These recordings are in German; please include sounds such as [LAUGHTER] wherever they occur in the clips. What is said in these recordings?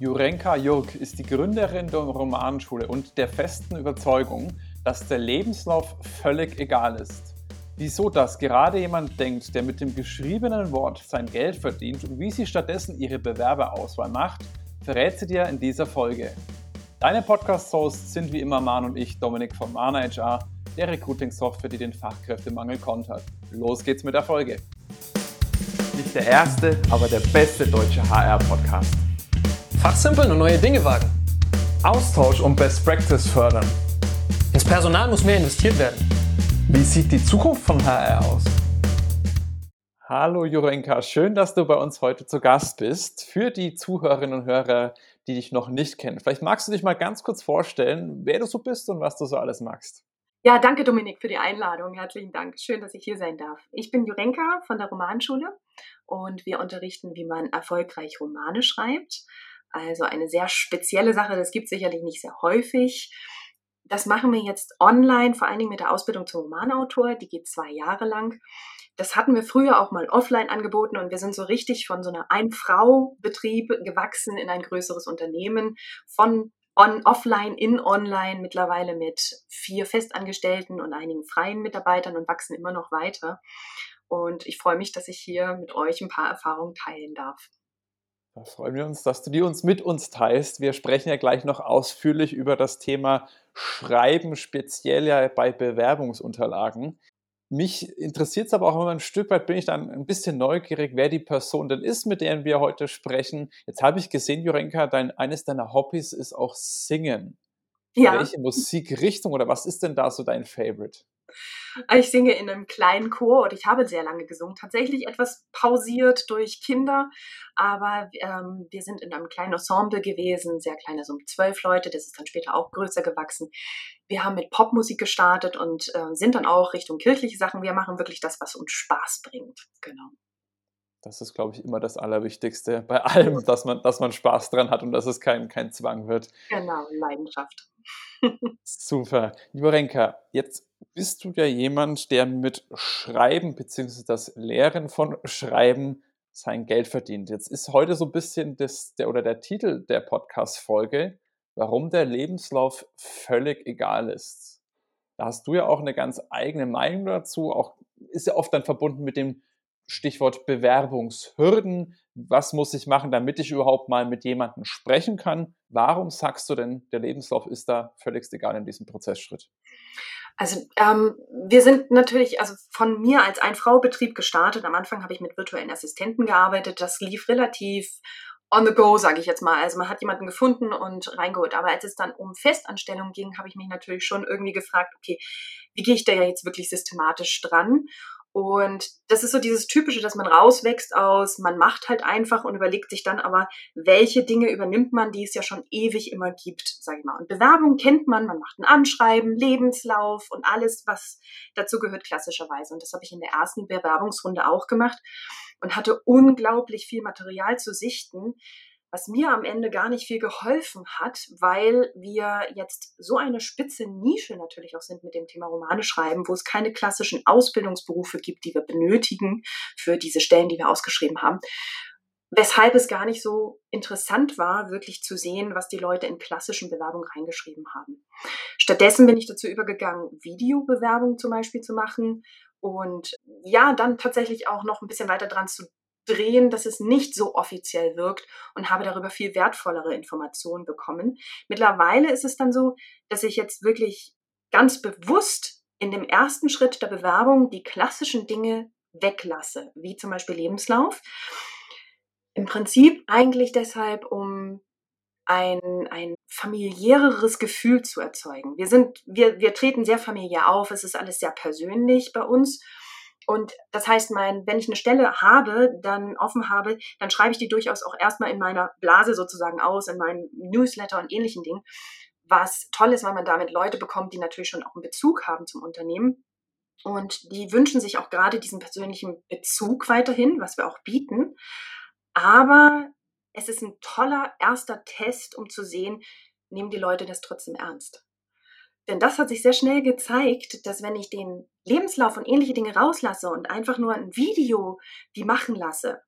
Jurenka Jurk ist die Gründerin der Romanschule und der festen Überzeugung, dass der Lebenslauf völlig egal ist. Wieso das gerade jemand denkt, der mit dem geschriebenen Wort sein Geld verdient und wie sie stattdessen ihre Bewerberauswahl macht, verrät sie dir in dieser Folge. Deine Podcast-Hosts sind wie immer Man und ich, Dominik von Mana HR, der Recruiting-Software, die den Fachkräftemangel kontert. Los geht's mit der Folge. Nicht der erste, aber der beste deutsche HR-Podcast. Fachsimpeln und neue Dinge wagen. Austausch und Best Practice fördern. Ins Personal muss mehr investiert werden. Wie sieht die Zukunft von HR aus? Hallo Jurenka, schön, dass du bei uns heute zu Gast bist. Für die Zuhörerinnen und Hörer, die dich noch nicht kennen, vielleicht magst du dich mal ganz kurz vorstellen, wer du so bist und was du so alles magst. Ja, danke Dominik für die Einladung. Herzlichen Dank. Schön, dass ich hier sein darf. Ich bin Jurenka von der Romanschule und wir unterrichten, wie man erfolgreich Romane schreibt. Also eine sehr spezielle Sache, das gibt sicherlich nicht sehr häufig. Das machen wir jetzt online, vor allen Dingen mit der Ausbildung zum Romanautor. Die geht zwei Jahre lang. Das hatten wir früher auch mal offline angeboten und wir sind so richtig von so einer Ein-Frau-Betrieb gewachsen in ein größeres Unternehmen, von on, offline in online mittlerweile mit vier Festangestellten und einigen freien Mitarbeitern und wachsen immer noch weiter. Und ich freue mich, dass ich hier mit euch ein paar Erfahrungen teilen darf. Da freuen wir uns, dass du die uns mit uns teilst. Wir sprechen ja gleich noch ausführlich über das Thema Schreiben, speziell ja bei Bewerbungsunterlagen. Mich interessiert es aber auch immer ein Stück weit, bin ich dann ein bisschen neugierig, wer die Person denn ist, mit der wir heute sprechen. Jetzt habe ich gesehen, Jurenka, dein, eines deiner Hobbys ist auch Singen. Ja. Welche Musikrichtung oder was ist denn da so dein Favorite? Ich singe in einem kleinen Chor und ich habe sehr lange gesungen. Tatsächlich etwas pausiert durch Kinder, aber ähm, wir sind in einem kleinen Ensemble gewesen, sehr kleiner, so um zwölf Leute. Das ist dann später auch größer gewachsen. Wir haben mit Popmusik gestartet und äh, sind dann auch Richtung kirchliche Sachen. Wir machen wirklich das, was uns Spaß bringt. Genau. Das ist, glaube ich, immer das Allerwichtigste bei allem, dass man, dass man Spaß dran hat und dass es kein, kein Zwang wird. Genau, Leidenschaft. Super. Lieber Renka, jetzt bist du ja jemand, der mit Schreiben bzw. das Lehren von Schreiben sein Geld verdient. Jetzt ist heute so ein bisschen das, der oder der Titel der Podcast-Folge, warum der Lebenslauf völlig egal ist. Da hast du ja auch eine ganz eigene Meinung dazu, auch ist ja oft dann verbunden mit dem Stichwort Bewerbungshürden. Was muss ich machen, damit ich überhaupt mal mit jemandem sprechen kann? Warum sagst du denn, der Lebenslauf ist da völlig egal in diesem Prozessschritt? Also ähm, wir sind natürlich, also von mir als Ein-Frau-Betrieb gestartet. Am Anfang habe ich mit virtuellen Assistenten gearbeitet. Das lief relativ on the go, sage ich jetzt mal. Also man hat jemanden gefunden und reingeholt. Aber als es dann um Festanstellungen ging, habe ich mich natürlich schon irgendwie gefragt, okay, wie gehe ich da jetzt wirklich systematisch dran? Und das ist so dieses Typische, dass man rauswächst aus, man macht halt einfach und überlegt sich dann aber, welche Dinge übernimmt man, die es ja schon ewig immer gibt, sag ich mal. Und Bewerbung kennt man, man macht ein Anschreiben, Lebenslauf und alles, was dazu gehört, klassischerweise. Und das habe ich in der ersten Bewerbungsrunde auch gemacht und hatte unglaublich viel Material zu sichten, was mir am Ende gar nicht viel geholfen hat, weil wir jetzt so eine spitze Nische natürlich auch sind mit dem Thema Romane schreiben, wo es keine klassischen Ausbildungsberufe gibt, die wir benötigen für diese Stellen, die wir ausgeschrieben haben. Weshalb es gar nicht so interessant war, wirklich zu sehen, was die Leute in klassischen Bewerbungen reingeschrieben haben. Stattdessen bin ich dazu übergegangen, Videobewerbungen zum Beispiel zu machen und ja, dann tatsächlich auch noch ein bisschen weiter dran zu drehen, dass es nicht so offiziell wirkt und habe darüber viel wertvollere Informationen bekommen. Mittlerweile ist es dann so, dass ich jetzt wirklich ganz bewusst in dem ersten Schritt der Bewerbung die klassischen Dinge weglasse, wie zum Beispiel Lebenslauf. Im Prinzip eigentlich deshalb, um ein, ein familiäreres Gefühl zu erzeugen. Wir sind, wir, wir treten sehr familiär auf, es ist alles sehr persönlich bei uns und das heißt, mein, wenn ich eine Stelle habe, dann offen habe, dann schreibe ich die durchaus auch erstmal in meiner Blase sozusagen aus, in meinem Newsletter und ähnlichen Dingen. Was toll ist, weil man damit Leute bekommt, die natürlich schon auch einen Bezug haben zum Unternehmen. Und die wünschen sich auch gerade diesen persönlichen Bezug weiterhin, was wir auch bieten. Aber es ist ein toller erster Test, um zu sehen, nehmen die Leute das trotzdem ernst. Denn das hat sich sehr schnell gezeigt, dass wenn ich den Lebenslauf und ähnliche Dinge rauslasse und einfach nur ein Video die machen lasse,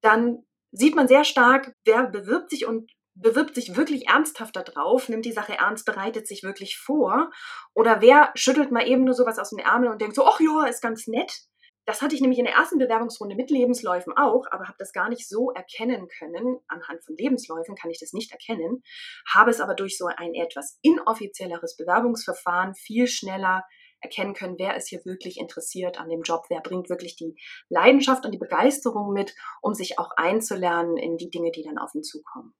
dann sieht man sehr stark, wer bewirbt sich und bewirbt sich wirklich ernsthaft darauf, nimmt die Sache ernst, bereitet sich wirklich vor? Oder wer schüttelt mal eben nur sowas aus dem Ärmel und denkt so, ach ja, ist ganz nett? Das hatte ich nämlich in der ersten Bewerbungsrunde mit Lebensläufen auch, aber habe das gar nicht so erkennen können. Anhand von Lebensläufen kann ich das nicht erkennen, habe es aber durch so ein etwas inoffizielleres Bewerbungsverfahren viel schneller erkennen können, wer ist hier wirklich interessiert an dem Job, wer bringt wirklich die Leidenschaft und die Begeisterung mit, um sich auch einzulernen in die Dinge, die dann auf ihn zukommen.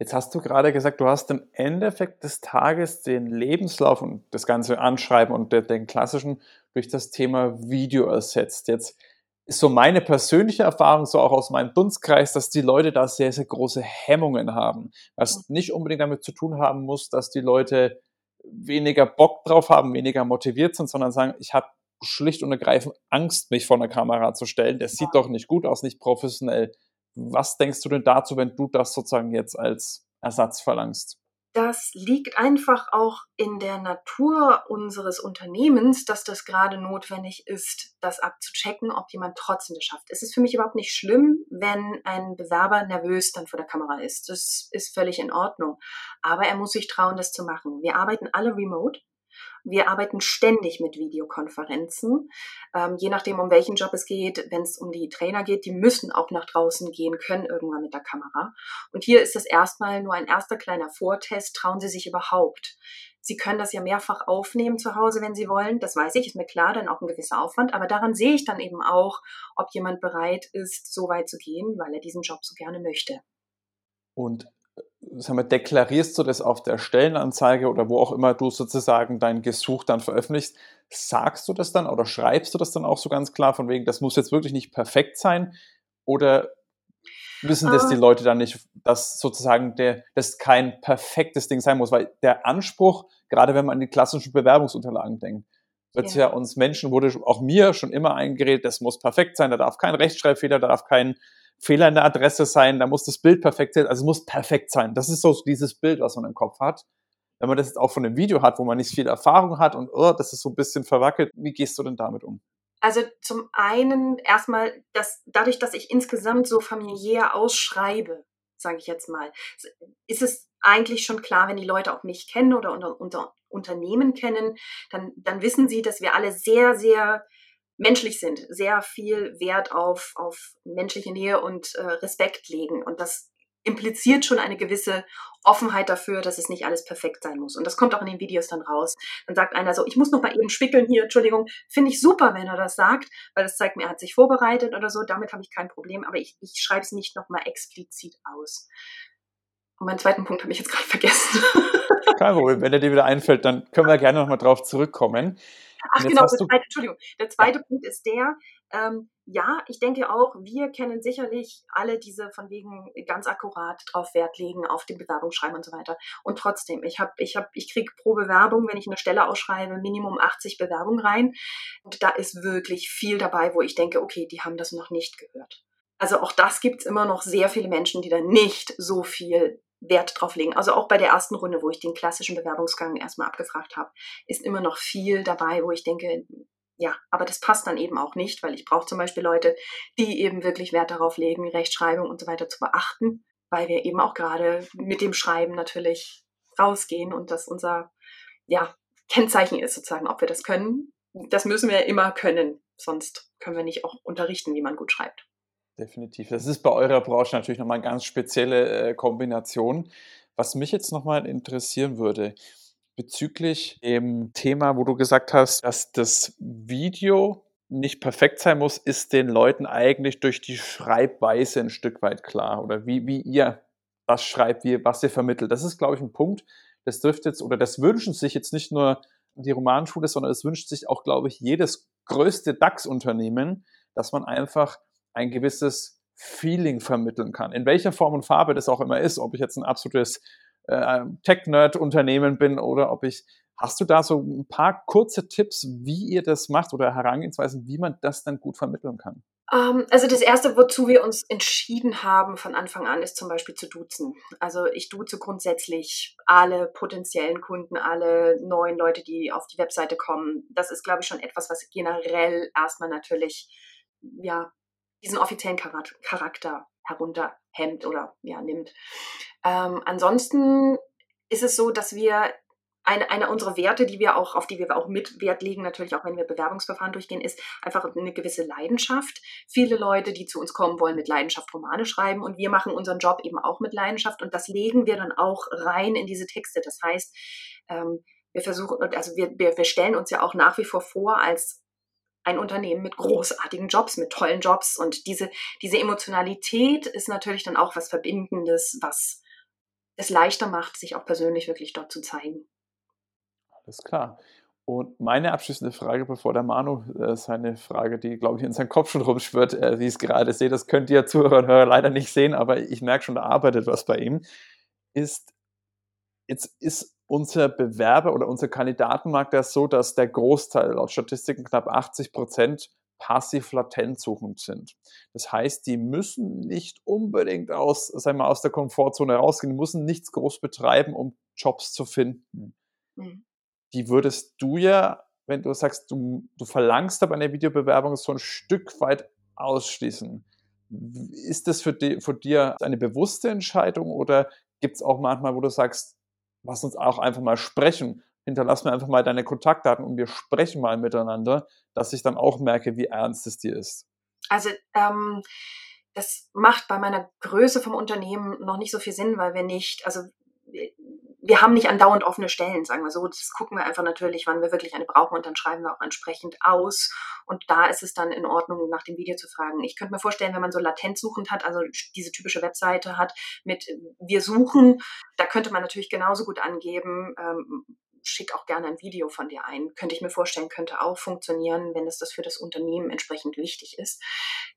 Jetzt hast du gerade gesagt, du hast im Endeffekt des Tages den Lebenslauf und das ganze Anschreiben und den klassischen durch das Thema Video ersetzt. Jetzt ist so meine persönliche Erfahrung, so auch aus meinem Dunstkreis, dass die Leute da sehr, sehr große Hemmungen haben. Was nicht unbedingt damit zu tun haben muss, dass die Leute weniger Bock drauf haben, weniger motiviert sind, sondern sagen, ich habe schlicht und ergreifend Angst, mich vor einer Kamera zu stellen. Das sieht doch nicht gut aus, nicht professionell. Was denkst du denn dazu, wenn du das sozusagen jetzt als Ersatz verlangst? Das liegt einfach auch in der Natur unseres Unternehmens, dass das gerade notwendig ist, das abzuchecken, ob jemand trotzdem das schafft. Es ist für mich überhaupt nicht schlimm, wenn ein Bewerber nervös dann vor der Kamera ist. Das ist völlig in Ordnung. Aber er muss sich trauen, das zu machen. Wir arbeiten alle remote. Wir arbeiten ständig mit Videokonferenzen, ähm, je nachdem, um welchen Job es geht. Wenn es um die Trainer geht, die müssen auch nach draußen gehen können, irgendwann mit der Kamera. Und hier ist das erstmal nur ein erster kleiner Vortest. Trauen Sie sich überhaupt? Sie können das ja mehrfach aufnehmen zu Hause, wenn Sie wollen. Das weiß ich, ist mir klar, dann auch ein gewisser Aufwand. Aber daran sehe ich dann eben auch, ob jemand bereit ist, so weit zu gehen, weil er diesen Job so gerne möchte. Und sagen wir, deklarierst du das auf der Stellenanzeige oder wo auch immer du sozusagen dein Gesuch dann veröffentlichst, sagst du das dann oder schreibst du das dann auch so ganz klar von wegen, das muss jetzt wirklich nicht perfekt sein oder wissen das die ah. Leute dann nicht, dass sozusagen der, das kein perfektes Ding sein muss, weil der Anspruch, gerade wenn man an die klassischen Bewerbungsunterlagen denkt, wird ja. ja uns Menschen, wurde auch mir schon immer eingeredet, das muss perfekt sein, da darf kein Rechtschreibfehler, da darf kein Fehler in der Adresse sein, da muss das Bild perfekt sein, also es muss perfekt sein. Das ist so dieses Bild, was man im Kopf hat. Wenn man das jetzt auch von einem Video hat, wo man nicht viel Erfahrung hat und oh, das ist so ein bisschen verwackelt, wie gehst du denn damit um? Also zum einen erstmal, dass dadurch, dass ich insgesamt so familiär ausschreibe, sage ich jetzt mal, ist es eigentlich schon klar, wenn die Leute auch mich kennen oder unter, unter Unternehmen kennen, dann, dann wissen sie, dass wir alle sehr, sehr menschlich sind, sehr viel Wert auf, auf menschliche Nähe und äh, Respekt legen. Und das impliziert schon eine gewisse Offenheit dafür, dass es nicht alles perfekt sein muss. Und das kommt auch in den Videos dann raus. Dann sagt einer so, ich muss noch mal eben spickeln hier, Entschuldigung, finde ich super, wenn er das sagt, weil das zeigt mir, er hat sich vorbereitet oder so, damit habe ich kein Problem, aber ich, ich schreibe es nicht noch mal explizit aus. Und meinen zweiten Punkt habe ich jetzt gerade vergessen. Kein Problem, wenn er dir wieder einfällt, dann können wir [LAUGHS] gerne noch mal drauf zurückkommen. Ach genau, der zweite, Entschuldigung. Der zweite ja. Punkt ist der, ähm, ja, ich denke auch, wir kennen sicherlich alle diese von wegen ganz akkurat drauf Wert legen, auf den Bewerbungsschreiben und so weiter. Und trotzdem, ich habe, ich habe, ich kriege pro Bewerbung, wenn ich eine Stelle ausschreibe, Minimum 80 Bewerbungen rein. Und da ist wirklich viel dabei, wo ich denke, okay, die haben das noch nicht gehört. Also auch das gibt es immer noch sehr viele Menschen, die da nicht so viel Wert drauf legen. Also auch bei der ersten Runde, wo ich den klassischen Bewerbungsgang erstmal abgefragt habe, ist immer noch viel dabei, wo ich denke, ja, aber das passt dann eben auch nicht, weil ich brauche zum Beispiel Leute, die eben wirklich Wert darauf legen, Rechtschreibung und so weiter zu beachten, weil wir eben auch gerade mit dem Schreiben natürlich rausgehen und das unser ja, Kennzeichen ist sozusagen, ob wir das können. Das müssen wir immer können, sonst können wir nicht auch unterrichten, wie man gut schreibt. Definitiv. Das ist bei eurer Branche natürlich nochmal eine ganz spezielle äh, Kombination. Was mich jetzt nochmal interessieren würde, bezüglich dem Thema, wo du gesagt hast, dass das Video nicht perfekt sein muss, ist den Leuten eigentlich durch die Schreibweise ein Stück weit klar oder wie, wie ihr das schreibt, wie, was ihr vermittelt. Das ist, glaube ich, ein Punkt, das trifft jetzt oder das wünschen sich jetzt nicht nur die Romanschule, sondern es wünscht sich auch, glaube ich, jedes größte DAX-Unternehmen, dass man einfach ein gewisses Feeling vermitteln kann. In welcher Form und Farbe das auch immer ist, ob ich jetzt ein absolutes äh, Tech-Nerd-Unternehmen bin oder ob ich, hast du da so ein paar kurze Tipps, wie ihr das macht oder Herangehensweisen, wie man das dann gut vermitteln kann? Um, ähm, also das Erste, wozu wir uns entschieden haben von Anfang an, ist zum Beispiel zu duzen. Also ich duze grundsätzlich alle potenziellen Kunden, alle neuen Leute, die auf die Webseite kommen. Das ist, glaube ich, schon etwas, was generell erstmal natürlich ja diesen offiziellen Charakter herunter Hemd oder ja, nimmt. Ähm, ansonsten ist es so, dass wir eine, eine unserer Werte, die wir auch, auf die wir auch mit Wert legen, natürlich auch wenn wir Bewerbungsverfahren durchgehen, ist einfach eine gewisse Leidenschaft. Viele Leute, die zu uns kommen, wollen mit Leidenschaft Romane schreiben und wir machen unseren Job eben auch mit Leidenschaft und das legen wir dann auch rein in diese Texte. Das heißt, ähm, wir versuchen, also wir, wir, wir stellen uns ja auch nach wie vor vor als ein Unternehmen mit großartigen Jobs, mit tollen Jobs und diese, diese Emotionalität ist natürlich dann auch was Verbindendes, was es leichter macht, sich auch persönlich wirklich dort zu zeigen. Alles klar. Und meine abschließende Frage, bevor der Manu äh, seine Frage, die, glaube ich, in seinem Kopf schon rumschwirrt, äh, wie ich es gerade sehe, das könnt ihr Zuhörer und Hörer leider nicht sehen, aber ich merke schon, da arbeitet was bei ihm, ist, jetzt ist unser Bewerber oder unser Kandidatenmarkt ja so, dass der Großteil, laut Statistiken knapp 80 Prozent, passiv latent suchend sind. Das heißt, die müssen nicht unbedingt aus, sagen wir, aus der Komfortzone rausgehen, die müssen nichts groß betreiben, um Jobs zu finden. Mhm die würdest du ja, wenn du sagst, du, du verlangst aber eine Videobewerbung, so ein Stück weit ausschließen. Ist das für, die, für dir eine bewusste Entscheidung oder gibt es auch manchmal, wo du sagst, lass uns auch einfach mal sprechen, hinterlass mir einfach mal deine Kontaktdaten und wir sprechen mal miteinander, dass ich dann auch merke, wie ernst es dir ist? Also ähm, das macht bei meiner Größe vom Unternehmen noch nicht so viel Sinn, weil wir nicht, also wir haben nicht andauernd offene Stellen, sagen wir so. Das gucken wir einfach natürlich, wann wir wirklich eine brauchen und dann schreiben wir auch entsprechend aus. Und da ist es dann in Ordnung, nach dem Video zu fragen. Ich könnte mir vorstellen, wenn man so latent suchend hat, also diese typische Webseite hat mit wir suchen, da könnte man natürlich genauso gut angeben, ähm, schick auch gerne ein Video von dir ein. Könnte ich mir vorstellen, könnte auch funktionieren, wenn es das für das Unternehmen entsprechend wichtig ist.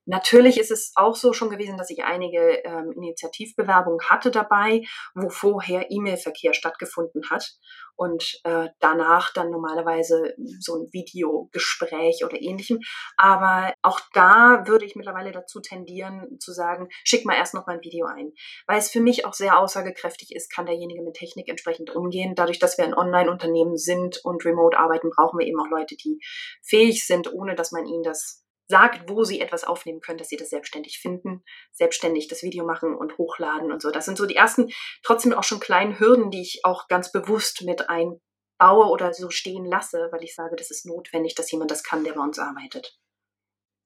Natürlich ist es auch so schon gewesen, dass ich einige ähm, Initiativbewerbungen hatte dabei, wo vorher E-Mail-Verkehr stattgefunden hat und äh, danach dann normalerweise so ein Videogespräch oder ähnlichem. Aber auch da würde ich mittlerweile dazu tendieren zu sagen, schick mal erst noch mal ein Video ein. Weil es für mich auch sehr aussagekräftig ist, kann derjenige mit Technik entsprechend umgehen. Dadurch, dass wir ein Online-Unternehmen sind und remote arbeiten, brauchen wir eben auch Leute, die fähig sind, ohne dass man ihnen das sagt, wo sie etwas aufnehmen können, dass sie das selbstständig finden, selbstständig das Video machen und hochladen und so. Das sind so die ersten, trotzdem auch schon kleinen Hürden, die ich auch ganz bewusst mit einbaue oder so stehen lasse, weil ich sage, das ist notwendig, dass jemand das kann, der bei uns arbeitet.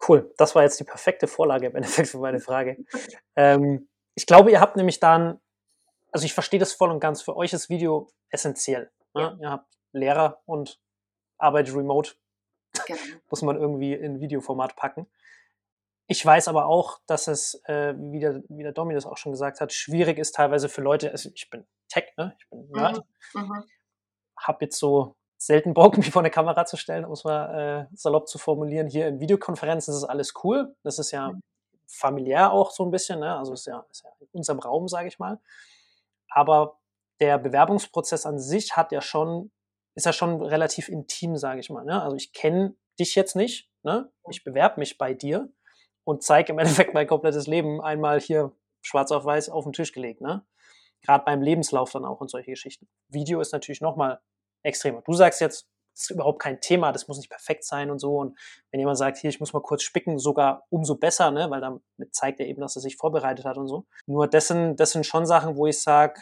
Cool, das war jetzt die perfekte Vorlage im Endeffekt für meine Frage. [LAUGHS] ähm, ich glaube, ihr habt nämlich dann, also ich verstehe das voll und ganz, für euch ist Video essentiell. Ne? Ja. Ihr habt Lehrer und arbeitet remote Genau. [LAUGHS] Muss man irgendwie in Videoformat packen. Ich weiß aber auch, dass es, äh, wie, der, wie der Domi das auch schon gesagt hat, schwierig ist teilweise für Leute, also ich bin Tech, ne? ich bin Nerd, mhm. mhm. habe jetzt so selten Bock, [LAUGHS] mich vor eine Kamera zu stellen, um es mal äh, salopp zu formulieren. Hier in Videokonferenzen ist alles cool. Das ist ja mhm. familiär auch so ein bisschen, ne? also ist ja, ist ja in unserem Raum, sage ich mal. Aber der Bewerbungsprozess an sich hat ja schon ist ja schon relativ intim, sage ich mal. Ne? Also ich kenne dich jetzt nicht, ne? ich bewerbe mich bei dir und zeige im [LAUGHS] Endeffekt mein komplettes Leben einmal hier schwarz auf weiß auf den Tisch gelegt. Ne? Gerade beim Lebenslauf dann auch und solche Geschichten. Video ist natürlich nochmal extremer. Du sagst jetzt, das ist überhaupt kein Thema, das muss nicht perfekt sein und so. Und wenn jemand sagt, hier, ich muss mal kurz spicken, sogar umso besser, ne? weil damit zeigt er eben, dass er sich vorbereitet hat und so. Nur das sind, das sind schon Sachen, wo ich sage,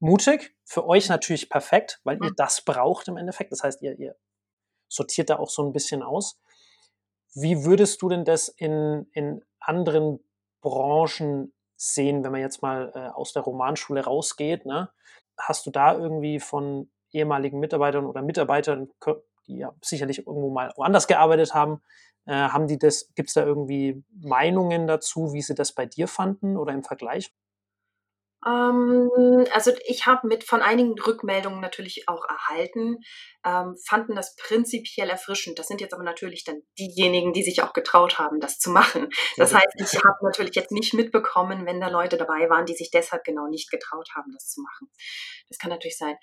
mutig, für euch natürlich perfekt, weil ihr mhm. das braucht im Endeffekt. Das heißt, ihr, ihr sortiert da auch so ein bisschen aus. Wie würdest du denn das in, in anderen Branchen sehen, wenn man jetzt mal äh, aus der Romanschule rausgeht? Ne? Hast du da irgendwie von ehemaligen Mitarbeitern oder Mitarbeitern, die ja sicherlich irgendwo mal woanders gearbeitet haben, äh, haben die das, gibt es da irgendwie Meinungen dazu, wie sie das bei dir fanden oder im Vergleich? Ähm, also ich habe mit von einigen Rückmeldungen natürlich auch erhalten, ähm, fanden das prinzipiell erfrischend. Das sind jetzt aber natürlich dann diejenigen, die sich auch getraut haben, das zu machen. Das heißt, ich habe natürlich jetzt nicht mitbekommen, wenn da Leute dabei waren, die sich deshalb genau nicht getraut haben, das zu machen. Das kann natürlich sein.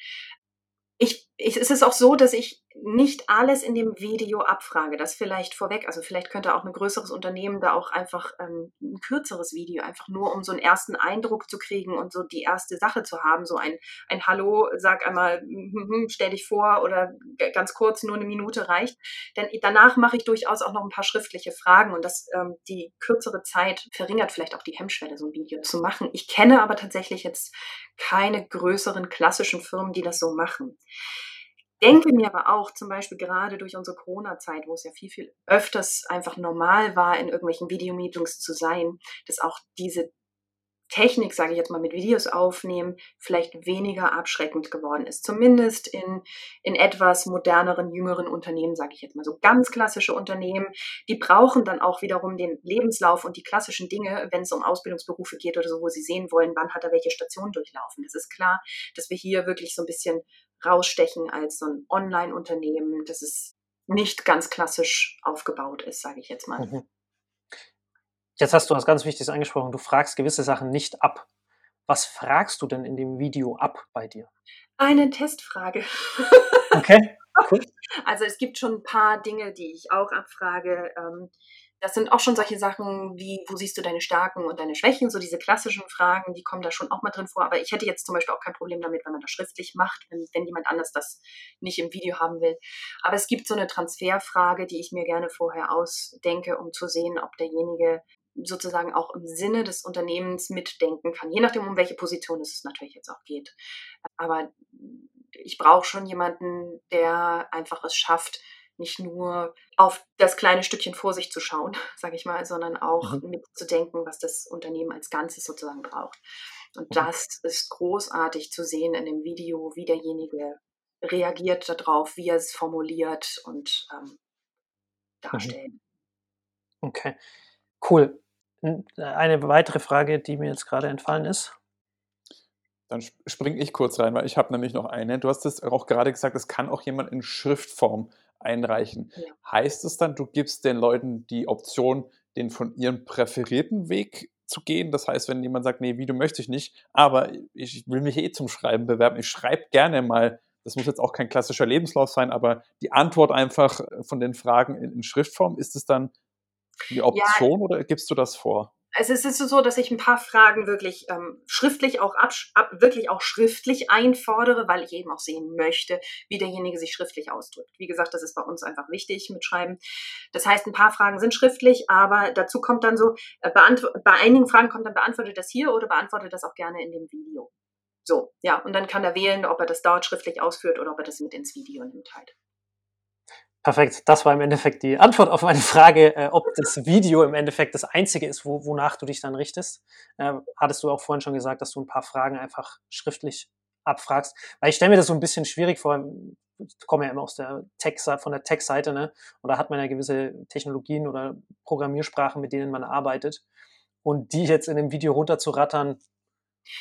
Ich, ich, es ist auch so, dass ich nicht alles in dem Video abfrage. Das vielleicht vorweg. Also vielleicht könnte auch ein größeres Unternehmen da auch einfach ähm, ein kürzeres Video, einfach nur um so einen ersten Eindruck zu kriegen und so die erste Sache zu haben. So ein, ein Hallo, sag einmal, hm, hm, stell dich vor oder ganz kurz, nur eine Minute reicht. Denn danach mache ich durchaus auch noch ein paar schriftliche Fragen und das ähm, die kürzere Zeit verringert vielleicht auch die Hemmschwelle, so ein Video zu machen. Ich kenne aber tatsächlich jetzt keine größeren klassischen Firmen, die das so machen denke mir aber auch, zum Beispiel gerade durch unsere Corona-Zeit, wo es ja viel, viel öfters einfach normal war, in irgendwelchen Videomeetings zu sein, dass auch diese Technik, sage ich jetzt mal, mit Videos aufnehmen, vielleicht weniger abschreckend geworden ist. Zumindest in, in etwas moderneren, jüngeren Unternehmen, sage ich jetzt mal. So ganz klassische Unternehmen, die brauchen dann auch wiederum den Lebenslauf und die klassischen Dinge, wenn es um Ausbildungsberufe geht oder so, wo sie sehen wollen, wann hat er welche Station durchlaufen. Das ist klar, dass wir hier wirklich so ein bisschen rausstechen als so ein Online-Unternehmen, das es nicht ganz klassisch aufgebaut ist, sage ich jetzt mal. Mhm. Jetzt hast du was ganz Wichtiges angesprochen. Du fragst gewisse Sachen nicht ab. Was fragst du denn in dem Video ab bei dir? Eine Testfrage. Okay. [LAUGHS] Cool. Also es gibt schon ein paar Dinge, die ich auch abfrage. Ähm, das sind auch schon solche Sachen wie, wo siehst du deine Stärken und deine Schwächen? So diese klassischen Fragen, die kommen da schon auch mal drin vor. Aber ich hätte jetzt zum Beispiel auch kein Problem damit, wenn man das schriftlich macht, wenn, wenn jemand anders das nicht im Video haben will. Aber es gibt so eine Transferfrage, die ich mir gerne vorher ausdenke, um zu sehen, ob derjenige sozusagen auch im Sinne des Unternehmens mitdenken kann, je nachdem, um welche Position es natürlich jetzt auch geht. Aber ich brauche schon jemanden, der einfach es schafft, nicht nur auf das kleine Stückchen vor sich zu schauen, [LAUGHS] sage ich mal, sondern auch mhm. mitzudenken, was das Unternehmen als Ganzes sozusagen braucht. Und mhm. das ist großartig zu sehen in dem Video, wie derjenige reagiert darauf, wie er es formuliert und ähm, mhm. darstellen. Okay, cool. Eine weitere Frage, die mir jetzt gerade entfallen ist. Dann springe ich kurz rein, weil ich habe nämlich noch eine. Du hast es auch gerade gesagt, es kann auch jemand in Schriftform einreichen. Ja. Heißt es dann, du gibst den Leuten die Option, den von ihrem präferierten Weg zu gehen? Das heißt, wenn jemand sagt, nee, Video möchte ich nicht, aber ich will mich eh zum Schreiben bewerben, ich schreibe gerne mal, das muss jetzt auch kein klassischer Lebenslauf sein, aber die Antwort einfach von den Fragen in, in Schriftform, ist es dann die Option ja, oder gibst du das vor? Es ist, so, dass ich ein paar Fragen wirklich ähm, schriftlich auch ab, ab, wirklich auch schriftlich einfordere, weil ich eben auch sehen möchte, wie derjenige sich schriftlich ausdrückt. Wie gesagt, das ist bei uns einfach wichtig mit Schreiben. Das heißt, ein paar Fragen sind schriftlich, aber dazu kommt dann so, äh, bei einigen Fragen kommt dann beantwortet das hier oder beantwortet das auch gerne in dem Video. So, ja, und dann kann er wählen, ob er das dort schriftlich ausführt oder ob er das mit ins Video nimmt halt. Perfekt. Das war im Endeffekt die Antwort auf meine Frage, äh, ob das Video im Endeffekt das einzige ist, wo, wonach du dich dann richtest. Äh, hattest du auch vorhin schon gesagt, dass du ein paar Fragen einfach schriftlich abfragst. Weil ich stelle mir das so ein bisschen schwierig vor. Ich komme ja immer aus der Tech, von der Tech-Seite, ne? Und da hat man ja gewisse Technologien oder Programmiersprachen, mit denen man arbeitet. Und die jetzt in dem Video runterzurattern,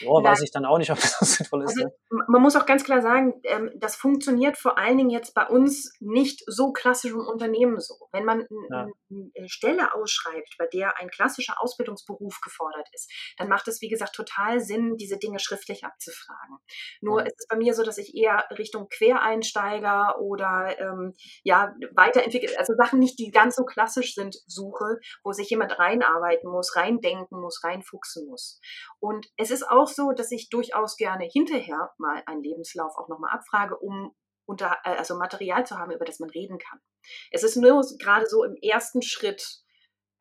ja, weiß ich dann auch nicht, ob das [LAUGHS] sinnvoll ist. Also? Man muss auch ganz klar sagen, ähm, das funktioniert vor allen Dingen jetzt bei uns nicht so klassisch im Unternehmen so. Wenn man ja. eine Stelle ausschreibt, bei der ein klassischer Ausbildungsberuf gefordert ist, dann macht es, wie gesagt, total Sinn, diese Dinge schriftlich abzufragen. Nur ja. ist es bei mir so, dass ich eher Richtung Quereinsteiger oder ähm, ja, weiterentwickelt, also Sachen nicht, die ganz so klassisch sind, suche, wo sich jemand reinarbeiten muss, reindenken muss, reinfuchsen muss. Und es ist auch so, dass ich durchaus gerne hinterher mal einen Lebenslauf auch nochmal abfrage, um unter, äh, also Material zu haben, über das man reden kann. Es ist nur gerade so im ersten Schritt,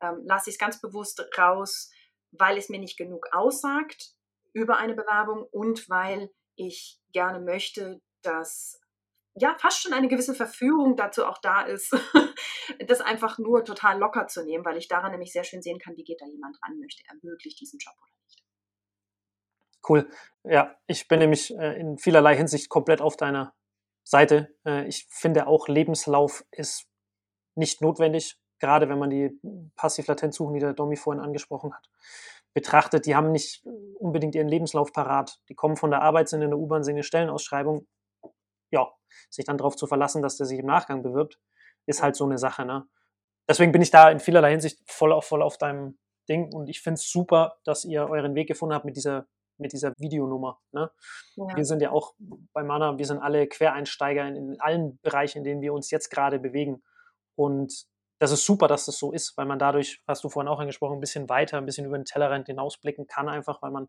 ähm, lasse ich es ganz bewusst raus, weil es mir nicht genug aussagt über eine Bewerbung und weil ich gerne möchte, dass ja fast schon eine gewisse Verführung dazu auch da ist, [LAUGHS] das einfach nur total locker zu nehmen, weil ich daran nämlich sehr schön sehen kann, wie geht da jemand ran, möchte er wirklich diesen Job oder nicht. Cool. Ja, ich bin nämlich äh, in vielerlei Hinsicht komplett auf deiner Seite. Äh, ich finde auch, Lebenslauf ist nicht notwendig, gerade wenn man die passiv-latent suchen, die der Domi vorhin angesprochen hat, betrachtet. Die haben nicht unbedingt ihren Lebenslauf parat. Die kommen von der Arbeit, sind in der U-Bahn, sehen eine Stellenausschreibung. Ja, sich dann darauf zu verlassen, dass der sich im Nachgang bewirbt, ist halt so eine Sache. Ne? Deswegen bin ich da in vielerlei Hinsicht voll auf, voll auf deinem Ding und ich finde es super, dass ihr euren Weg gefunden habt mit dieser mit dieser Videonummer. Ne? Ja. Wir sind ja auch bei Mana, wir sind alle Quereinsteiger in, in allen Bereichen, in denen wir uns jetzt gerade bewegen. Und das ist super, dass das so ist, weil man dadurch, hast du vorhin auch angesprochen, ein bisschen weiter, ein bisschen über den Tellerrand hinausblicken kann, einfach weil man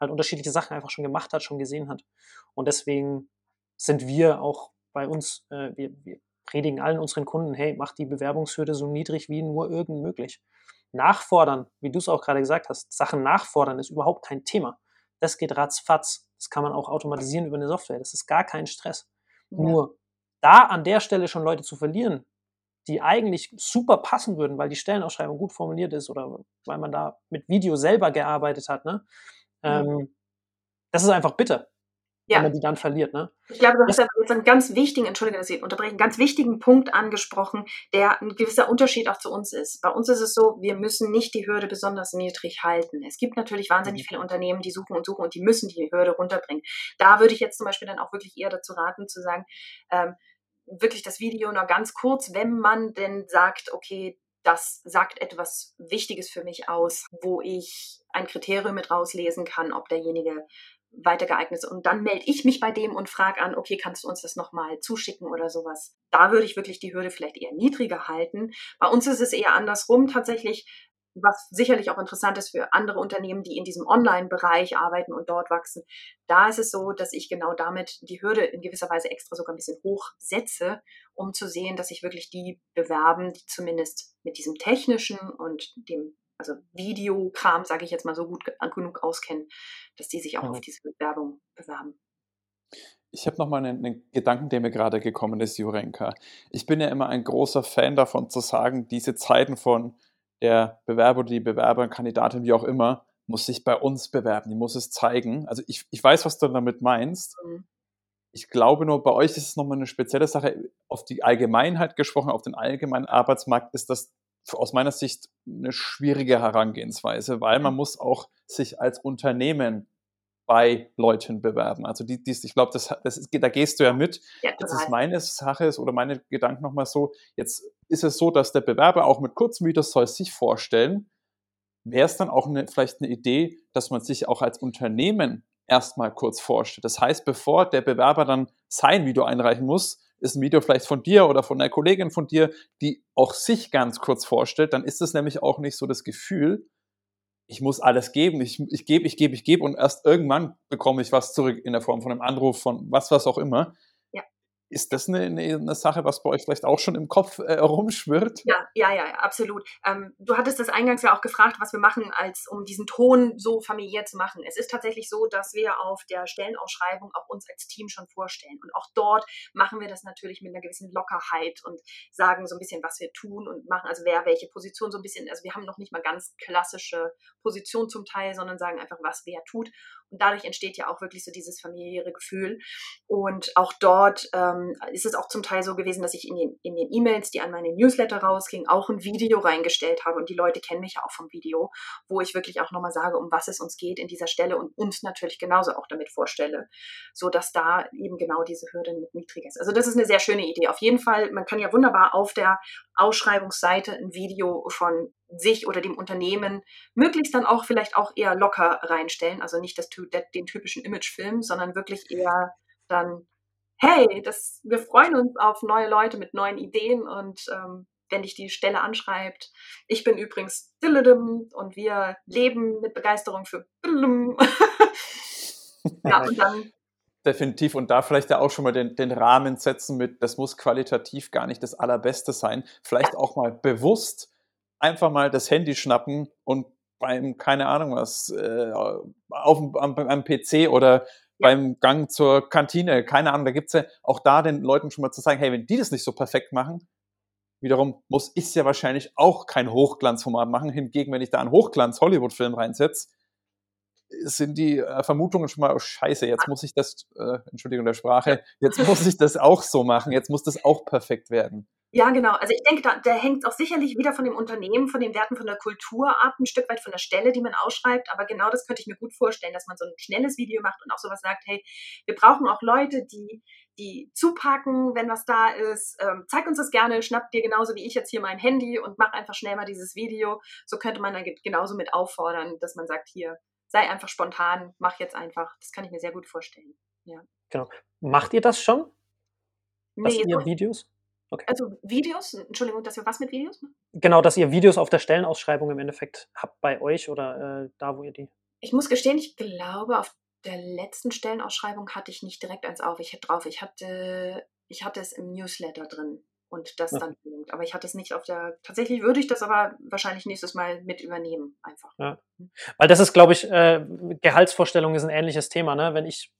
halt unterschiedliche Sachen einfach schon gemacht hat, schon gesehen hat. Und deswegen sind wir auch bei uns, äh, wir, wir predigen allen unseren Kunden, hey, mach die Bewerbungshürde so niedrig wie nur irgend möglich. Nachfordern, wie du es auch gerade gesagt hast, Sachen nachfordern ist überhaupt kein Thema. Das geht ratzfatz. Das kann man auch automatisieren über eine Software. Das ist gar kein Stress. Ja. Nur da an der Stelle schon Leute zu verlieren, die eigentlich super passen würden, weil die Stellenausschreibung gut formuliert ist oder weil man da mit Video selber gearbeitet hat, ne? Ähm, das ist einfach bitter ja. wenn man die dann verliert. Ne? Ich glaube, du hast ja jetzt einen ganz wichtigen, Entschuldige, dass ich unterbreche, einen ganz wichtigen Punkt angesprochen, der ein gewisser Unterschied auch zu uns ist. Bei uns ist es so, wir müssen nicht die Hürde besonders niedrig halten. Es gibt natürlich wahnsinnig mhm. viele Unternehmen, die suchen und suchen und die müssen die Hürde runterbringen. Da würde ich jetzt zum Beispiel dann auch wirklich eher dazu raten, zu sagen, ähm, wirklich das Video nur ganz kurz, wenn man denn sagt, okay, das sagt etwas Wichtiges für mich aus, wo ich ein Kriterium mit rauslesen kann, ob derjenige weiter geeignet ist. Und dann melde ich mich bei dem und frage an, okay, kannst du uns das nochmal zuschicken oder sowas. Da würde ich wirklich die Hürde vielleicht eher niedriger halten. Bei uns ist es eher andersrum tatsächlich, was sicherlich auch interessant ist für andere Unternehmen, die in diesem Online-Bereich arbeiten und dort wachsen. Da ist es so, dass ich genau damit die Hürde in gewisser Weise extra sogar ein bisschen hoch setze, um zu sehen, dass sich wirklich die bewerben, die zumindest mit diesem technischen und dem also Videokram, sage ich jetzt mal so gut genug auskennen, dass die sich auch mhm. auf diese Bewerbung bewerben. Ich habe nochmal einen, einen Gedanken, der mir gerade gekommen ist, Jurenka. Ich bin ja immer ein großer Fan davon zu sagen, diese Zeiten von der Bewerber oder die Bewerber, Kandidatin, wie auch immer, muss sich bei uns bewerben, die muss es zeigen. Also ich, ich weiß, was du damit meinst. Mhm. Ich glaube nur, bei euch ist es nochmal eine spezielle Sache. Auf die Allgemeinheit gesprochen, auf den allgemeinen Arbeitsmarkt ist das aus meiner Sicht eine schwierige Herangehensweise, weil man mhm. muss auch sich als Unternehmen bei Leuten bewerben. Also die, die ich glaube, das, das ist, da gehst du ja mit. Ja, jetzt ist meine Sache oder meine Gedanken nochmal so, jetzt ist es so, dass der Bewerber auch mit kurzem Video soll sich vorstellen. Wäre es dann auch eine, vielleicht eine Idee, dass man sich auch als Unternehmen erstmal kurz vorstellt? Das heißt, bevor der Bewerber dann sein Video einreichen muss, ist ein Video vielleicht von dir oder von einer Kollegin von dir, die auch sich ganz kurz vorstellt, dann ist es nämlich auch nicht so das Gefühl, ich muss alles geben, ich, ich gebe, ich gebe, ich gebe und erst irgendwann bekomme ich was zurück in der Form von einem Anruf, von was, was auch immer. Ist das eine, eine, Sache, was bei euch vielleicht auch schon im Kopf äh, rumschwirrt? Ja, ja, ja, absolut. Ähm, du hattest das eingangs ja auch gefragt, was wir machen, als um diesen Ton so familiär zu machen. Es ist tatsächlich so, dass wir auf der Stellenausschreibung auch uns als Team schon vorstellen. Und auch dort machen wir das natürlich mit einer gewissen Lockerheit und sagen so ein bisschen, was wir tun und machen, also wer welche Position so ein bisschen, also wir haben noch nicht mal ganz klassische Position zum Teil, sondern sagen einfach, was wer tut. Und dadurch entsteht ja auch wirklich so dieses familiäre Gefühl. Und auch dort ähm, ist es auch zum Teil so gewesen, dass ich in den in den E-Mails, die an meine Newsletter rausgingen, auch ein Video reingestellt habe. Und die Leute kennen mich ja auch vom Video, wo ich wirklich auch nochmal sage, um was es uns geht in dieser Stelle und uns natürlich genauso auch damit vorstelle, so dass da eben genau diese Hürde mit niedrig ist. Also das ist eine sehr schöne Idee. Auf jeden Fall, man kann ja wunderbar auf der Ausschreibungsseite ein Video von sich oder dem Unternehmen möglichst dann auch vielleicht auch eher locker reinstellen. Also nicht das, den typischen Imagefilm, sondern wirklich eher dann, hey, das, wir freuen uns auf neue Leute mit neuen Ideen und ähm, wenn dich die Stelle anschreibt. Ich bin übrigens und wir leben mit Begeisterung für [LAUGHS] ja, und dann Definitiv und da vielleicht ja auch schon mal den, den Rahmen setzen mit, das muss qualitativ gar nicht das Allerbeste sein. Vielleicht auch mal bewusst einfach mal das Handy schnappen und beim, keine Ahnung was, äh, auf, am, am PC oder beim Gang zur Kantine, keine Ahnung, da gibt's ja auch da den Leuten schon mal zu sagen, hey, wenn die das nicht so perfekt machen, wiederum muss ich ja wahrscheinlich auch kein Hochglanzformat machen. Hingegen, wenn ich da einen Hochglanz-Hollywood-Film reinsetze, sind die äh, Vermutungen schon mal, oh, scheiße, jetzt muss ich das, äh, Entschuldigung der Sprache, jetzt muss ich das auch so machen, jetzt muss das auch perfekt werden. Ja, genau. Also ich denke, da, da hängt auch sicherlich wieder von dem Unternehmen, von den Werten, von der Kultur ab, ein Stück weit von der Stelle, die man ausschreibt. Aber genau das könnte ich mir gut vorstellen, dass man so ein schnelles Video macht und auch sowas sagt, hey, wir brauchen auch Leute, die, die zupacken, wenn was da ist. Ähm, zeig uns das gerne, schnapp dir genauso wie ich jetzt hier mein Handy und mach einfach schnell mal dieses Video. So könnte man dann genauso mit auffordern, dass man sagt, hier, sei einfach spontan, mach jetzt einfach. Das kann ich mir sehr gut vorstellen. Ja. Genau. Macht ihr das schon? Dass Nee, ihr so- Videos? Okay. also Videos, Entschuldigung, dass wir was mit Videos machen? Genau, dass ihr Videos auf der Stellenausschreibung im Endeffekt habt bei euch oder äh, da, wo ihr die. Ich muss gestehen, ich glaube, auf der letzten Stellenausschreibung hatte ich nicht direkt eins auf. Ich hätte drauf, ich hatte, ich hatte es im Newsletter drin und das Ja. dann verlinkt. Aber ich hatte es nicht auf der. Tatsächlich würde ich das aber wahrscheinlich nächstes Mal mit übernehmen, einfach. Weil das ist, glaube ich, äh, Gehaltsvorstellung ist ein ähnliches Thema, ne? Wenn ich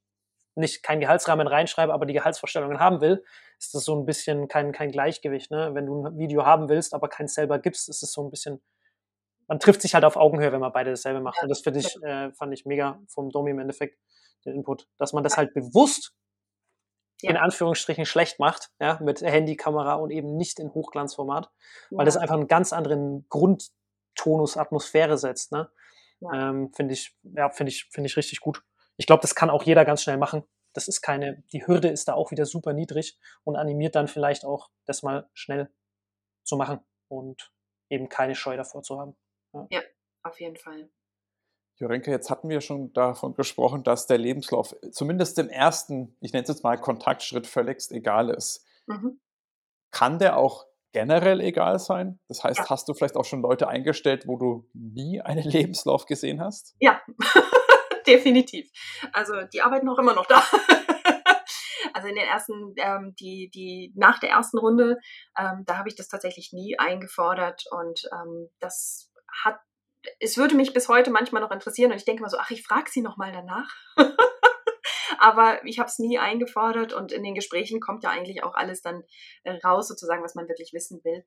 nicht keinen Gehaltsrahmen reinschreibe, aber die Gehaltsvorstellungen haben will, ist das so ein bisschen kein, kein Gleichgewicht, ne? Wenn du ein Video haben willst, aber keins selber gibst, ist es so ein bisschen, man trifft sich halt auf Augenhöhe, wenn man beide dasselbe macht. Ja, Und das finde ich, äh, fand ich mega vom Domi im Endeffekt, den Input, dass man das halt bewusst in Ja. Anführungsstrichen schlecht macht, ja, mit Handykamera und eben nicht in Hochglanzformat, weil das Ja. einfach einen ganz anderen Grundtonus, Atmosphäre setzt, ne? Ja. Ähm, finde ich, ja, finde ich, finde ich richtig gut. Ich glaube, das kann auch jeder ganz schnell machen. Das ist keine, die Hürde ist da auch wieder super niedrig und animiert dann vielleicht auch, das mal schnell zu machen und eben keine Scheu davor zu haben. Auf jeden Fall. Jorenke, jetzt hatten wir schon davon gesprochen, dass der Lebenslauf zumindest im ersten, ich nenne es jetzt mal Kontaktschritt, völligst egal ist. Mhm. Kann der auch generell egal sein? Das heißt, Ja. hast du vielleicht auch schon Leute eingestellt, wo du nie einen [LAUGHS] Lebenslauf gesehen hast? Ja, [LAUGHS] definitiv. Also die arbeiten auch immer noch da. [LAUGHS] also in den ersten, ähm, die, die nach der ersten Runde, ähm, da habe ich das tatsächlich nie eingefordert und ähm, das hat, es würde mich bis heute manchmal noch interessieren und ich denke mal so, ach, ich frage sie noch mal danach. [LAUGHS] Aber ich habe es nie eingefordert und in den Gesprächen kommt ja eigentlich auch alles dann äh, raus, sozusagen, was man wirklich wissen will.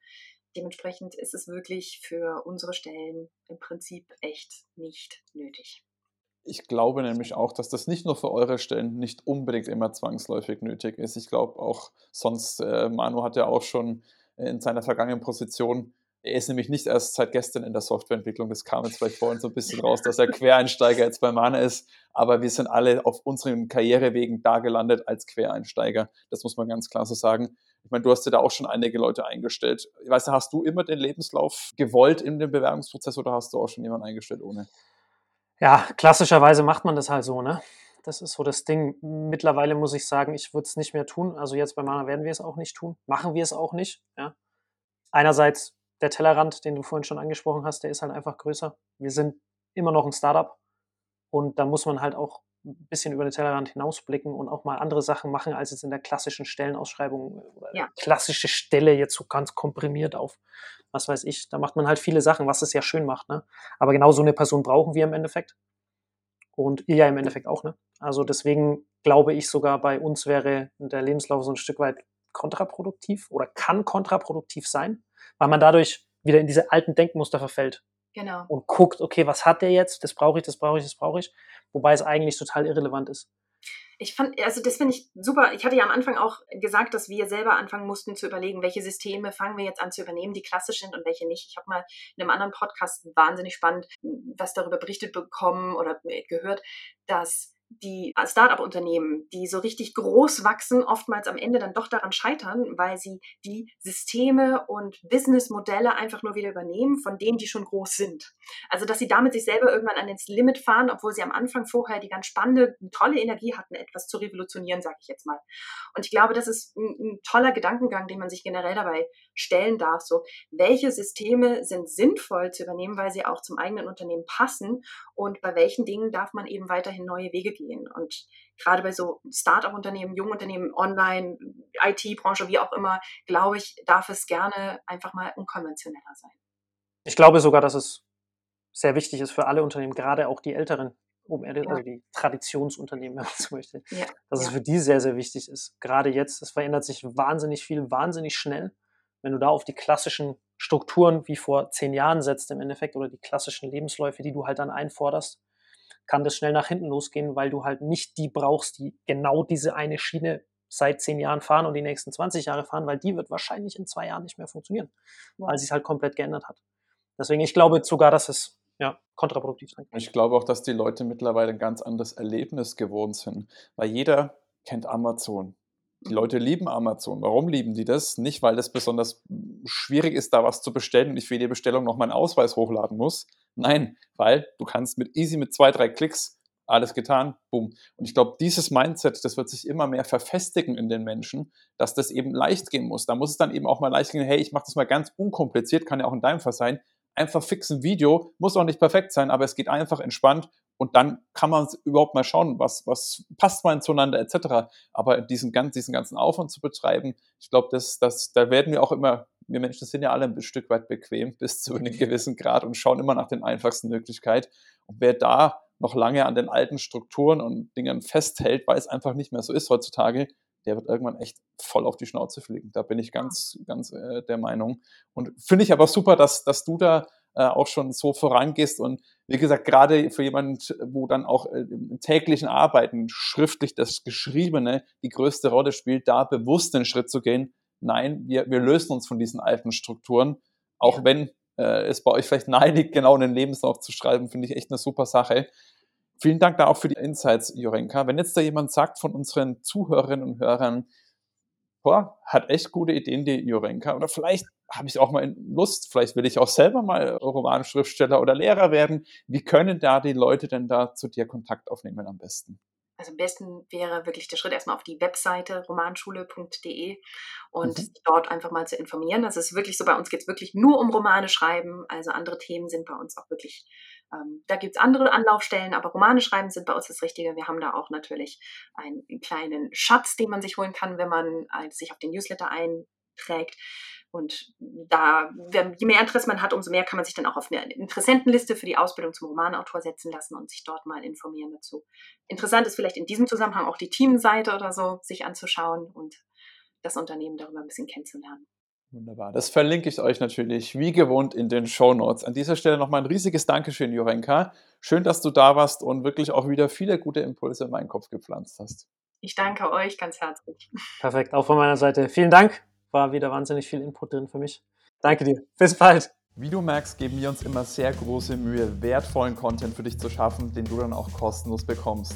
Dementsprechend ist es wirklich für unsere Stellen im Prinzip echt nicht nötig. Ich glaube nämlich auch, dass das nicht nur für eure Stellen nicht unbedingt immer zwangsläufig nötig ist. Ich glaube auch, sonst, äh, Manu hat ja auch schon in seiner vergangenen Position, er ist nämlich nicht erst seit gestern in der Softwareentwicklung, das kam jetzt vielleicht vorhin so ein bisschen raus, dass er Quereinsteiger jetzt bei Mana ist, aber wir sind alle auf unseren Karrierewegen da gelandet als Quereinsteiger. Das muss man ganz klar so sagen. Ich meine, du hast ja da auch schon einige Leute eingestellt. Ich weiß, hast du immer den Lebenslauf gewollt in dem Bewerbungsprozess oder hast du auch schon jemanden eingestellt ohne? Ja, klassischerweise macht man das halt so, ne? Das ist so das Ding. Mittlerweile muss ich sagen, ich würde es nicht mehr tun. Also jetzt bei Mana werden wir es auch nicht tun. Machen wir es auch nicht. Ja. Einerseits der Tellerrand, den du vorhin schon angesprochen hast, der ist halt einfach größer. Wir sind immer noch ein Startup und da muss man halt auch ein bisschen über den Tellerrand hinausblicken und auch mal andere Sachen machen, als jetzt in der klassischen Stellenausschreibung oder Ja. klassische Stelle jetzt so ganz komprimiert auf, was weiß ich. Da macht man halt viele Sachen, was es ja schön macht. Ne? Aber genau so eine Person brauchen wir im Endeffekt. Und ihr ja im Endeffekt auch, ne? Also deswegen glaube ich sogar, bei uns wäre der Lebenslauf so ein Stück weit kontraproduktiv oder kann kontraproduktiv sein, weil man dadurch wieder in diese alten Denkmuster verfällt Genau. und guckt, okay, was hat der jetzt? Das brauche ich, das brauche ich, das brauche ich. Wobei es eigentlich total irrelevant ist. Ich fand, also das finde ich super. Ich hatte ja am Anfang auch gesagt, dass wir selber anfangen mussten zu überlegen, welche Systeme fangen wir jetzt an zu übernehmen, die klassisch sind und welche nicht. Ich habe mal in einem anderen Podcast wahnsinnig spannend was darüber berichtet bekommen oder gehört, dass die Start-up-Unternehmen, die so richtig groß wachsen, oftmals am Ende dann doch daran scheitern, weil sie die Systeme und Businessmodelle einfach nur wieder übernehmen von denen, die schon groß sind. Also, dass sie damit sich selber irgendwann an ins Limit fahren, obwohl sie am Anfang vorher die ganz spannende, tolle Energie hatten, etwas zu revolutionieren, sage ich jetzt mal. Und ich glaube, das ist ein, ein toller Gedankengang, den man sich generell dabei stellen darf. So, welche Systeme sind sinnvoll zu übernehmen, weil sie auch zum eigenen Unternehmen passen und bei welchen Dingen darf man eben weiterhin neue Wege gehen. Und gerade bei so Start-up-Unternehmen, Jungunternehmen, Online, IT-Branche, wie auch immer, glaube ich, darf es gerne einfach mal unkonventioneller sein. Ich glaube sogar, dass es sehr wichtig ist für alle Unternehmen, gerade auch die älteren, um, also Ja. die Traditionsunternehmen, [LAUGHS] wenn man so möchte, Ja, dass es für die sehr, sehr wichtig ist. Gerade jetzt, es verändert sich wahnsinnig viel, wahnsinnig schnell. Wenn du da auf die klassischen Strukturen wie vor zehn Jahren setzt im Endeffekt oder die klassischen Lebensläufe, die du halt dann einforderst, kann das schnell nach hinten losgehen, weil du halt nicht die brauchst, die genau diese eine Schiene seit zehn Jahren fahren und die nächsten 20 Jahre fahren, weil die wird wahrscheinlich in zwei Jahren nicht mehr funktionieren, Ja. weil sie es halt komplett geändert hat. Deswegen, ich glaube sogar, dass es ja, kontraproduktiv sein kann. Ich glaube auch, dass die Leute mittlerweile ein ganz anderes Erlebnis gewohnt sind, weil jeder kennt Amazon. Die. Leute lieben Amazon. Warum lieben die das? Nicht, weil das besonders schwierig ist, da was zu bestellen und ich für jede Bestellung noch meinen Ausweis hochladen muss. Nein, weil du kannst mit easy mit zwei, drei Klicks alles getan, boom. Und ich glaube, dieses Mindset, das wird sich immer mehr verfestigen in den Menschen, dass das eben leicht gehen muss. Da muss es dann eben auch mal leicht gehen, hey, ich mache das mal ganz unkompliziert, kann ja auch in deinem Fall sein. Einfach fix ein Video, muss auch nicht perfekt sein, aber es geht einfach entspannt und dann kann man überhaupt mal schauen, was, was passt man zueinander etc. Aber diesen, diesen ganzen Aufwand zu betreiben, ich glaube, das, das, da werden wir auch immer, wir Menschen sind ja alle ein Stück weit bequem [LAUGHS] bis zu einem gewissen Grad und schauen immer nach den einfachsten Möglichkeiten. Und wer da noch lange an den alten Strukturen und Dingen festhält, weil es einfach nicht mehr so ist heutzutage, der wird irgendwann echt voll auf die Schnauze fliegen. Da bin ich ganz, ganz äh, der Meinung. Und finde ich aber super, dass, dass du da äh, auch schon so vorangehst. Und wie gesagt, gerade für jemanden, wo dann auch äh, im täglichen Arbeiten schriftlich das Geschriebene die größte Rolle spielt, da bewusst den Schritt zu gehen. Nein, wir, wir lösen uns von diesen alten Strukturen, auch ja. wenn äh, es bei euch vielleicht liegt, genau einen Lebenslauf zu schreiben, finde ich echt eine super Sache. Vielen Dank da auch für die Insights, Jorenka. Wenn jetzt da jemand sagt von unseren Zuhörerinnen und Hörern, boah, hat echt gute Ideen, die Jorenka, oder vielleicht habe ich auch mal Lust, vielleicht will ich auch selber mal Romanschriftsteller oder Lehrer werden. Wie können da die Leute denn da zu dir Kontakt aufnehmen am besten? Also am besten wäre wirklich der Schritt erstmal auf die Webseite romanschule.de und mhm. dort einfach mal zu informieren. Das ist wirklich so, bei uns geht es wirklich nur um Romane schreiben. Also andere Themen sind bei uns auch wirklich, ähm, da gibt es andere Anlaufstellen, aber Romane schreiben sind bei uns das Richtige. Wir haben da auch natürlich einen kleinen Schatz, den man sich holen kann, wenn man äh, sich auf den Newsletter einträgt. Und da, je mehr Interesse man hat, umso mehr kann man sich dann auch auf eine Interessentenliste für die Ausbildung zum Romanautor setzen lassen und sich dort mal informieren dazu. Interessant ist vielleicht in diesem Zusammenhang auch die Teamseite oder so sich anzuschauen und das Unternehmen darüber ein bisschen kennenzulernen. Wunderbar. Das verlinke ich euch natürlich wie gewohnt in den Show Notes. An dieser Stelle nochmal ein riesiges Dankeschön, Jorenka. Schön, dass du da warst und wirklich auch wieder viele gute Impulse in meinen Kopf gepflanzt hast. Ich danke euch ganz herzlich. Perfekt, auch von meiner Seite. Vielen Dank war wieder wahnsinnig viel Input drin für mich. Danke dir. Bis bald. Wie du merkst, geben wir uns immer sehr große Mühe, wertvollen Content für dich zu schaffen, den du dann auch kostenlos bekommst.